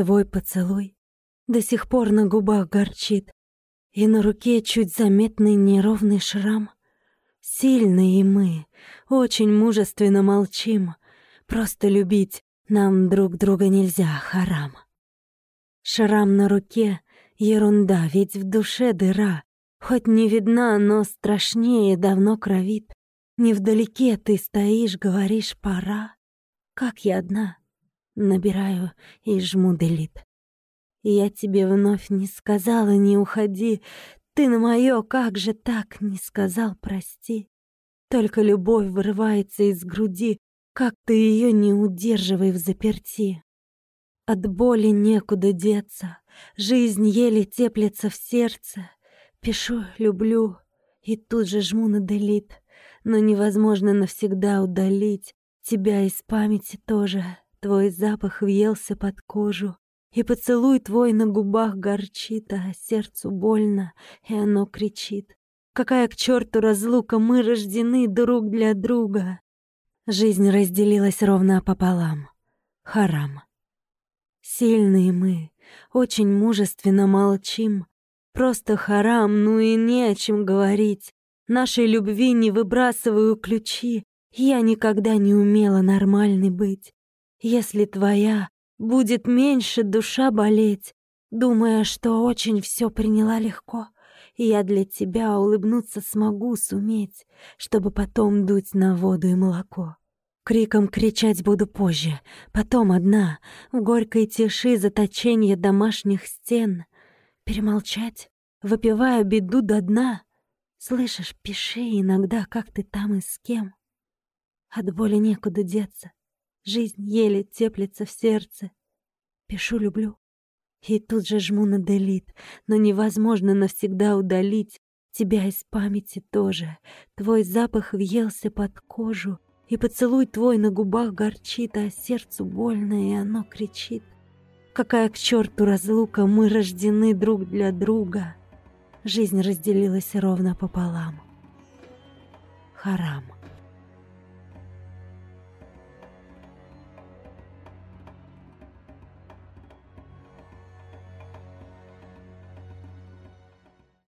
Твой поцелуй до сих пор на губах горчит, И на руке чуть заметный неровный шрам. Сильные мы, очень мужественно молчим, Просто любить нам друг друга нельзя, харам. Шрам на руке — ерунда, ведь в душе дыра, Хоть не видна, но страшнее давно кровит. Невдалеке ты стоишь, говоришь «пора». Как я одна, набираю и жму делит. Я тебе вновь не сказала, не уходи. Ты на моё, как же так, не сказал прости. Только любовь вырывается из груди, как ты её не удерживай в заперти. От боли некуда деться, жизнь еле теплится в сердце. Пишу «люблю» и тут же жму на делит, но невозможно навсегда удалить тебя из памяти тоже. Твой запах въелся под кожу, и поцелуй твой на губах горчит, а сердцу больно, и оно кричит. Какая к черту разлука, мы рождены друг для друга. Жизнь разделилась ровно пополам. Харам. Сильные мы, очень мужественно молчим, Просто харам, ну и не о чем говорить. Нашей любви не выбрасываю ключи. Я никогда не умела нормальной быть. Если твоя будет меньше душа болеть, думая, что очень все приняла легко, и я для тебя улыбнуться смогу суметь, чтобы потом дуть на воду и молоко. Криком кричать буду позже, потом одна, в горькой тиши заточения домашних стен. Перемолчать, выпивая беду до дна. Слышишь, пиши иногда, как ты там и с кем. От боли некуда деться, жизнь еле теплится в сердце. Пишу «люблю» и тут же жму на делит, но невозможно навсегда удалить тебя из памяти тоже. Твой запах въелся под кожу, и поцелуй твой на губах горчит, а сердцу больно, и оно кричит — Какая к черту разлука, мы рождены друг для друга. Жизнь разделилась ровно пополам. Харам.